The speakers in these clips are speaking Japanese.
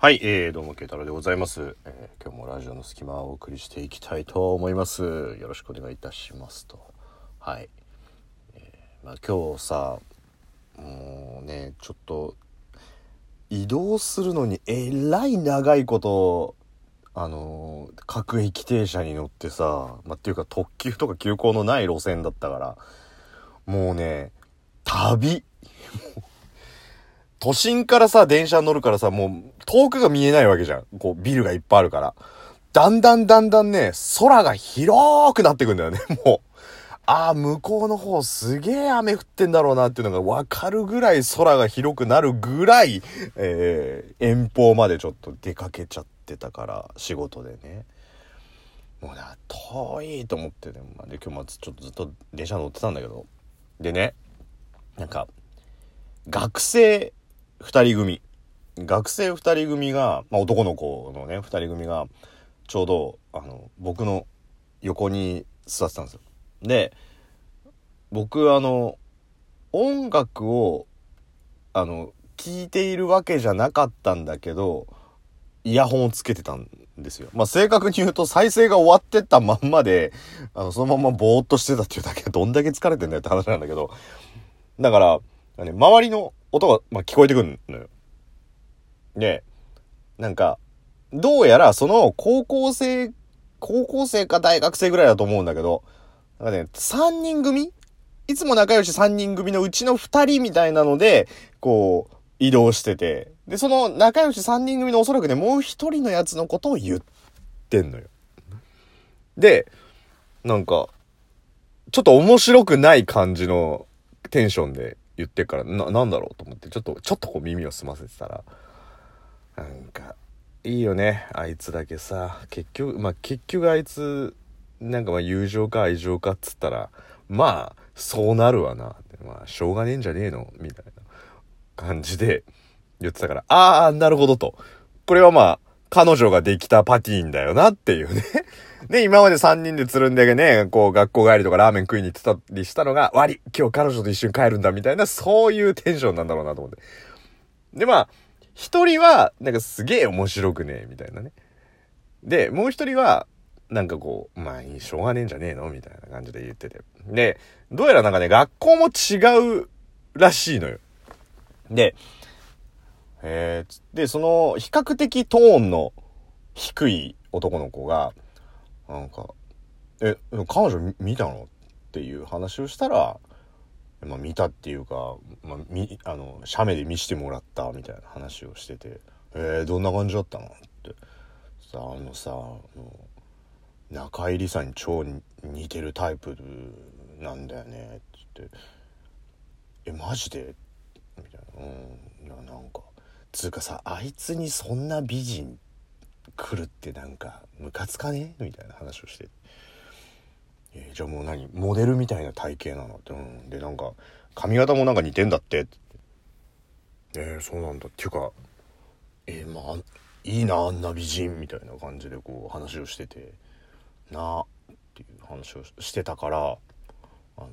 はい、えー、どうも、慶太郎でございます、えー今日もラジオの隙間をお送りしていきたいと思います。よろしくお願いいたしますと。はい。えーまあ、今日さ、もうね、ちょっと、移動するのにえらい長いこと、あのー各駅停車に乗ってさ、まあ、っていうか特急とか急行のない路線だったから、もうね、旅。都心からさ、電車乗るからさ、もう遠くが見えないわけじゃん。こう、ビルがいっぱいあるから。だんだんだんだんね、空が広くなってくんだよね、もう。ああ、向こうの方すげえ雨降ってんだろうなっていうのがわかるぐらい空が広くなるぐらい、えー、遠方までちょっと出かけちゃってたから、仕事でね。もうな、遠いと思ってね、まあ、で、今日もちょっとずっと電車乗ってたんだけど。でね、なんか、学生二人組。学生二人組が、まあ、男の子のね、二人組が、ちょうど、あの、僕の横に座ってたんですよ。で、僕、あの、音楽を、あの、聴いているわけじゃなかったんだけど、イヤホンをつけてたんですよ。まあ、正確に言うと再生が終わってったまんまで、あの、そのままぼーっとしてたっていうだけどんだけ疲れてんだよって話なんだけど、だから、ね、周りの音が、まあ、聞こえてくるのよ。で、なんか、どうやらその高校生、高校生か大学生ぐらいだと思うんだけど、なんかね、3人組？いつも仲良し3人組のうちの2人みたいなので、こう、移動してて、で、その仲良し3人組のおそらくね、もう1人のやつのことを言ってんのよ。で、なんか、ちょっと面白くない感じのテンションで言ってから、な、なんだろうと思って、ちょっと、ちょっとこう耳を澄ませてたら、なんか、いいよね、あいつだけさ、結局、まあ、結局あいつ、なんかまあ友情か愛情かっつったら、まあ、そうなるわな。まあ、しょうがねえんじゃねえの？みたいな感じで言ってたから、ああ、なるほどと。これはまあ、彼女ができたパティーンだよなっていうね。で、今まで3人でつるんでね、こう学校帰りとかラーメン食いに行ってたりしたのが、悪い今日彼女と一緒に帰るんだみたいな、そういうテンションなんだろうなと思って。で、まあ、一人は、なんかすげえ面白くねえ、みたいなね。で、もう一人は、なんかこう、まあいい、しょうがねえんじゃねえのみたいな感じで言ってて。で、どうやらなんかね、学校も違うらしいのよ。で、えー、で、その、比較的トーンの低い男の子が、なんか、え、彼女見たの？っていう話をしたら、まあ見たっていうか、まあ、み、あの、写メで見してもらったみたいな話をしてて、えー、どんな感じだったの？って。さあ、のさ、あの中井梨沙に超似てるタイプなんだよね、つって。え、マジで？みたいな。うん、いや、なんか、つうかさ、あいつにそんな美人来るってなんか、ムカつかね？みたいな話をして。えーじゃあもう何？モデルみたいな体型なの？って。うん。で、なんか、髪型もなんか似てんだって。えー、そうなんだ。っていうか、えー、まあ、いいな、あんな美人みたいな感じでこう話をしてて、なあっていう話をしてたから、あの、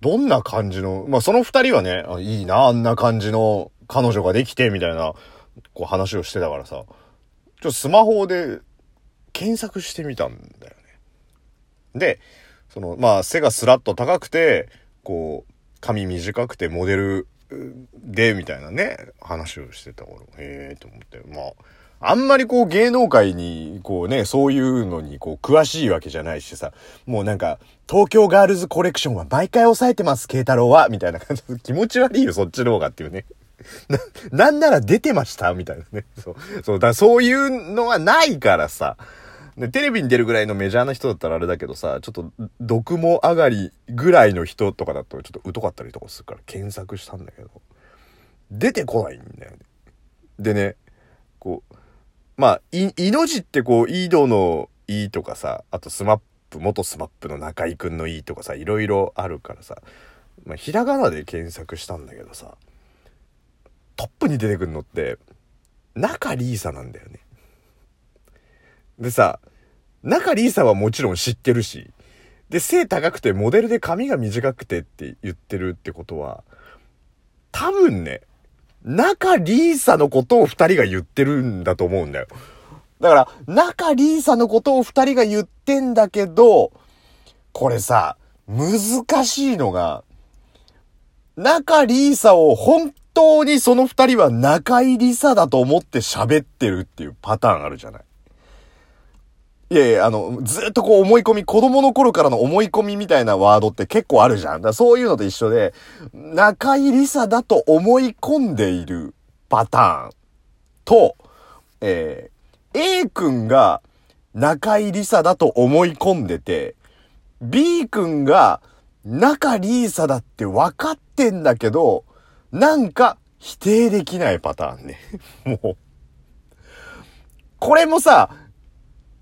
どんな感じの、まあその二人はね、あいいな、あんな感じの彼女ができて、みたいな、こう話をしてたからさ、ちょっとスマホで検索してみたんだよね。で、その、まあ背がスラッと高くて、こう、髪短くてモデルで、みたいなね、話をしてた頃、へえと思って、まあ、あんまりこう芸能界に、こうね、そういうのにこう詳しいわけじゃないしさ、もうなんか、東京ガールズコレクションは毎回抑えてます、慶太郎は、みたいな感じ。で気持ち悪いよ、そっちの方がっていうね。な、なんなら出てました？みたいなね。そう。そう、だそういうのはないからさ。で、テレビに出るぐらいのメジャーな人だったらあれだけどさ、ちょっと、毒も上がりぐらいの人とかだとちょっと疎かったりとかするから検索したんだけど、出てこないんだよね。でね、こう、まあ、い、いの字ってこう、井戸のいいとかさ、あとスマップ、元スマップの中居くんのいいとかさ、いろいろあるからさ、まあ、ひらがなで検索したんだけどさ、トップに出てくるのって、仲里依紗なんだよね。でさ、仲里依紗はもちろん知ってるし、で、背高くてモデルで髪が短くてって言ってるってことは、多分ね、中リーサのことを二人が言ってるんだと思うんだよ。だから、中リーサのことを二人が言ってんだけど、これさ、難しいのが、中リーサを本当にその二人は中井リサだと思って喋ってるっていうパターンあるじゃない？いやいや、あの、ずっとこう思い込み、子供の頃からの思い込みみたいなワードって結構あるじゃん。だそういうのと一緒で、中井リサだと思い込んでいるパターンと、えー、A 君が中井リサだと思い込んでて、B 君が中リーサだって分かってんだけど、なんか否定できないパターンね。もう。これもさ、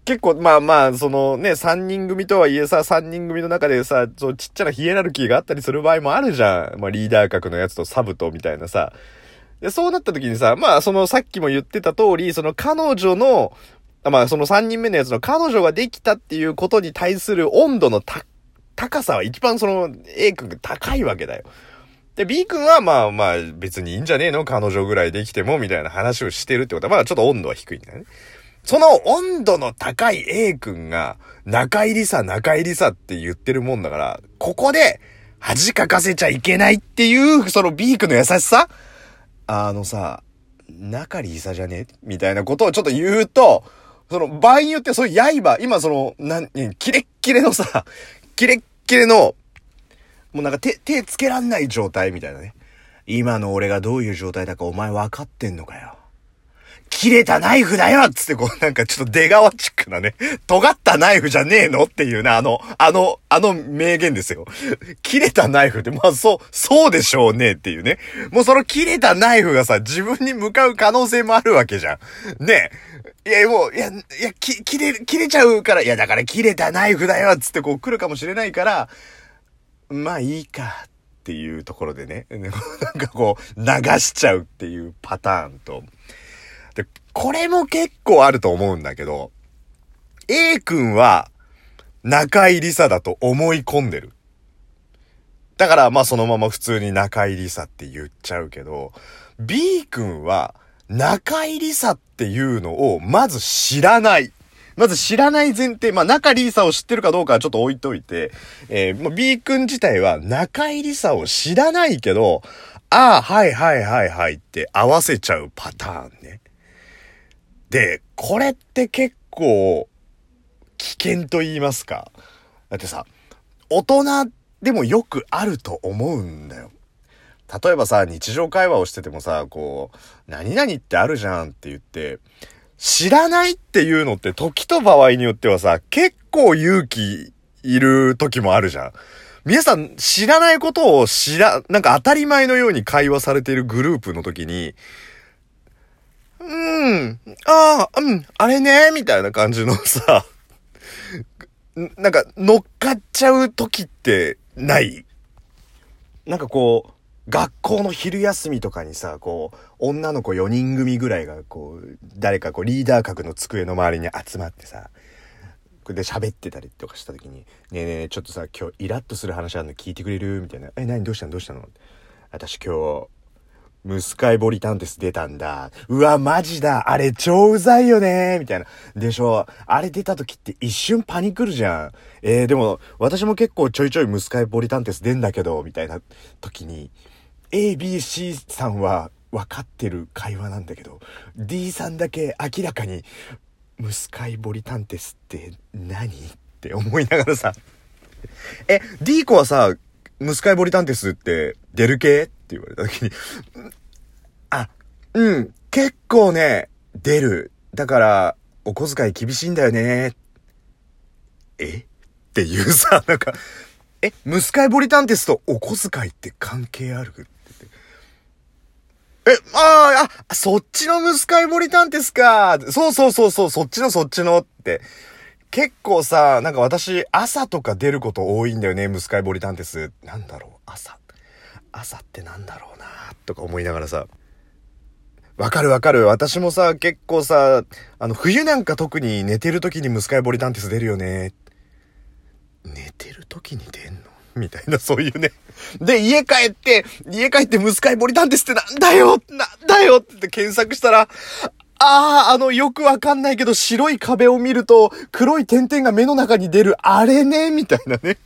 結構、まあまあ、そのね、三人組とはいえさ、三人組の中でさ、そうちっちゃなヒエラルキーがあったりする場合もあるじゃん。まあリーダー格のやつとサブとみたいなさ。で、そうなった時にさ、まあそのさっきも言ってた通り、その彼女の、まあその三人目のやつの彼女ができたっていうことに対する温度の高さは一番その A 君が高いわけだよ。で、B 君はまあまあ別にいいんじゃねえの？彼女ぐらいできてもみたいな話をしてるってことは、まあちょっと温度は低いんだよね。その温度の高い A 君が、中入りさ、中入りさって言ってるもんだから、ここで恥かかせちゃいけないっていう、その B 君の優しさ？あのさ、中りさじゃね？みたいなことをちょっと言うと、その場合によってそういう刃、今その、なん、キレッキレのさ、キレッキレの、もうなんか手、手つけらんない状態みたいなね。今の俺がどういう状態だかお前分かってんのかよ。切れたナイフだよつってこうなんかちょっと出川チックなね、尖ったナイフじゃねえのっていうね、あの、あの、あの名言ですよ。切れたナイフって、まあそう、そうでしょうねっていうね。もうその切れたナイフがさ、自分に向かう可能性もあるわけじゃん。ねえ。いや、もう、いや、いや、切れ、切れちゃうから、いや、だから切れたナイフだよつってこう来るかもしれないから、まあいいかっていうところでね、なんかこう、流しちゃうっていうパターンと、で、これも結構あると思うんだけど、A 君は中井りさだと思い込んでる。だからまあそのまま普通に中井りさって言っちゃうけど、B 君は中井りさっていうのをまず知らない。まず知らない前提、まあ中リーサを知ってるかどうかはちょっと置いといて、えー、B 君自体は中井りさを知らないけど、ああ、はいはいはいはいって合わせちゃうパターンね。で、これって結構危険と言いますか。だってさ、大人でもよくあると思うんだよ。例えばさ、日常会話をしててもさ、こう、何々ってあるじゃんって言って、知らないっていうのって時と場合によってはさ、結構勇気いる時もあるじゃん。皆さん知らないことを知ら、なんか当たり前のように会話されているグループの時に、うーん、ああ、うん、あれね、みたいな感じのさ、なんか乗っかっちゃう時ってない？なんかこう、学校の昼休みとかにさ、こう、女の子4人組ぐらいが、こう、誰かこう、リーダー格の机の周りに集まってさ、で喋ってたりとかした時に、ねえねえ、ちょっとさ、今日イラッとする話あるの聞いてくれる？みたいな。え、何？どうしたの？どうしたの？私今日、ムスカイボリタンテス出たんだ。うわ、マジだ。あれ超うざいよね。みたいな。でしょ？あれ出た時って一瞬パニクるじゃん。えー、でも、私も結構ちょいちょいムスカイボリタンテス出んだけど、みたいな時に、A, B, C さんは分かってる会話なんだけど、D さんだけ明らかに、ムスカイボリタンテスって何って思いながらさ。え、D 子はさ、ムスカイボリタンテスって出る系って言われた時に、あ、うん、結構ね、出る。だから、お小遣い厳しいんだよね。え？っていうさ、なんか、え、ムスカイボリタンテスとお小遣いって関係ある？え、ああ、あそっちのムスカイボリタンテスか。そうそうそうそう、そっちのそっちのって。結構さ、なんか私、朝とか出ること多いんだよね、ムスカイボリタンテス。なんだろう、朝。朝ってなんだろうなとか思いながらさ。わかるわかる。私もさ、結構さ、あの、冬なんか特に寝てる時にムスカイボリタンテス出るよね。寝てる時に出んの？みたいな、そういうね。で、家帰って、家帰って息子いボリタンテスってなんだよなんだよって検索したら、ああ、あの、よくわかんないけど、白い壁を見ると、黒い点々が目の中に出る、あれね、みたいなね。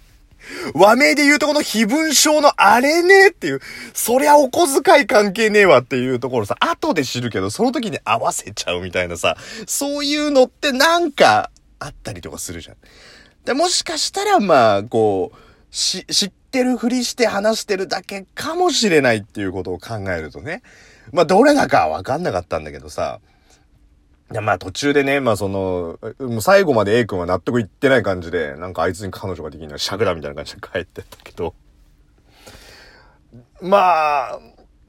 和名で言うとこの非文章のあれねっていう、そりゃお小遣い関係ねえわっていうところさ、後で知るけど、その時に合わせちゃうみたいなさ、そういうのってなんかあったりとかするじゃん。で、もしかしたらまあ、こう、し、知ってるふりして話してるだけかもしれないっていうことを考えるとね。まあ、どれだかわかんなかったんだけどさ、いや、まあ途中でね、まあその、もう最後まで A 君は納得いってない感じで、なんかあいつに彼女ができるのは尺だみたいな感じで帰ってったけど、まあ、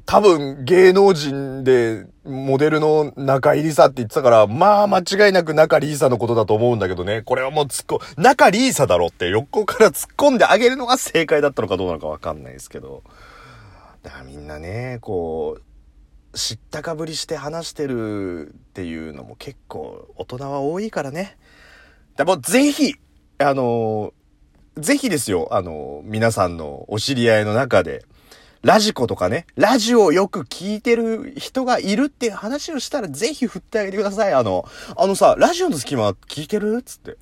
多分芸能人でモデルの中入りさって言ってたから、まあ間違いなく中リーサのことだと思うんだけどね。これはもう突っ込、中リーサだろって横から突っ込んであげるのが正解だったのかどうなのかわかんないですけど。だからみんなね、こう、知ったかぶりして話してるっていうのも結構大人は多いからね。でもぜひ、あの、ぜひですよ、あの、皆さんのお知り合いの中で、ラジコとかね、ラジオをよく聞いてる人がいるっていう話をしたらぜひ振ってあげてください。あの、あのさ、ラジオの隙間聞いてるつって。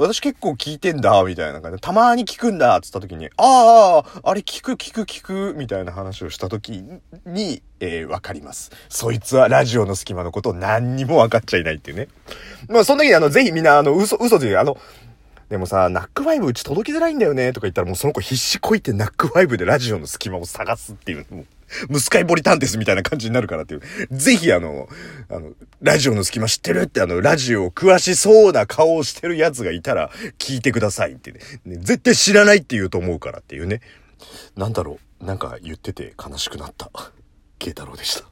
私結構聞いてんだ、みたいな感じで、たまに聞くんだ、つった時に、ああ、あれ聞く聞く聞く、みたいな話をした時に、えー、わかります。そいつはラジオの隙間のことを何にも分かっちゃいないっていうね。まあ、その時にあの、ぜひみんな、あの、嘘、嘘で、あの、でもさ、ナックファイブうち届きづらいんだよね、とか言ったらもうその子必死こいてナックファイブでラジオの隙間を探すっていう。もうムスカイボリタンテスみたいな感じになるからっていう。ぜひあの、あの、ラジオの隙間知ってるってあの、ラジオを詳しそうな顔をしてる奴がいたら聞いてくださいってね。ね絶対知らないって言うと思うからっていうね。なんだろう。なんか言ってて悲しくなった。慶太郎でした。